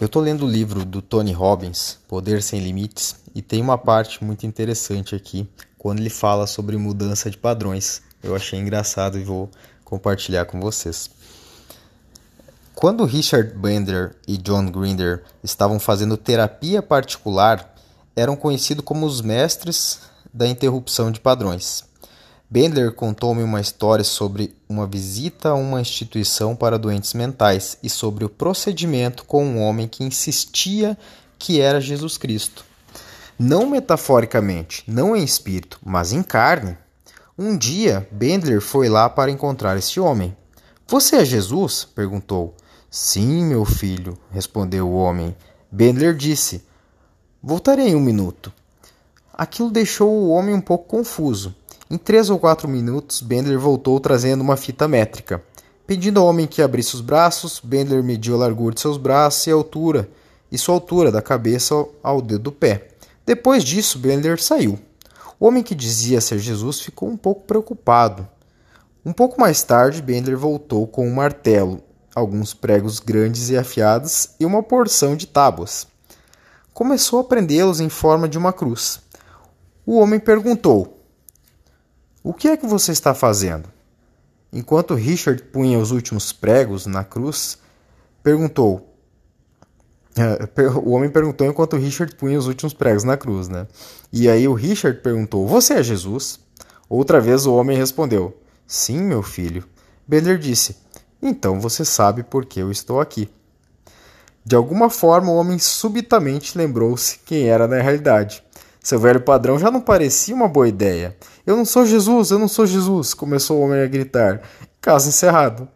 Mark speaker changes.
Speaker 1: Eu estou lendo o livro do Tony Robbins, Poder Sem Limites, e tem uma parte muito interessante aqui, quando ele fala sobre mudança de padrões. Eu achei engraçado e vou compartilhar com vocês. Quando Richard Bender e John Grinder estavam fazendo terapia particular, eram conhecidos como os mestres da interrupção de padrões. Bendler contou-me uma história sobre uma visita a uma instituição para doentes mentais e sobre o procedimento com um homem que insistia que era Jesus Cristo. Não metaforicamente, não em espírito, mas em carne. Um dia, Bendler foi lá para encontrar este homem. Você é Jesus? perguntou. Sim, meu filho, respondeu o homem. Bendler disse: Voltarei em um minuto. Aquilo deixou o homem um pouco confuso. Em três ou quatro minutos, Bendler voltou trazendo uma fita métrica. Pedindo ao homem que abrisse os braços, Bendler mediu a largura de seus braços e a altura, e sua altura da cabeça ao dedo do pé. Depois disso, Bendler saiu. O homem que dizia ser Jesus ficou um pouco preocupado. Um pouco mais tarde, Bendler voltou com um martelo, alguns pregos grandes e afiados e uma porção de tábuas. Começou a prendê-los em forma de uma cruz. O homem perguntou: o que é que você está fazendo? Enquanto Richard punha os últimos pregos na cruz, perguntou. É, o homem perguntou enquanto Richard punha os últimos pregos na cruz, né? E aí o Richard perguntou: Você é Jesus? Outra vez o homem respondeu: Sim, meu filho. Bender disse: Então você sabe por que eu estou aqui. De alguma forma, o homem subitamente lembrou-se quem era na realidade. Seu velho padrão já não parecia uma boa ideia. Eu não sou Jesus, eu não sou Jesus, começou o homem a gritar. Caso encerrado.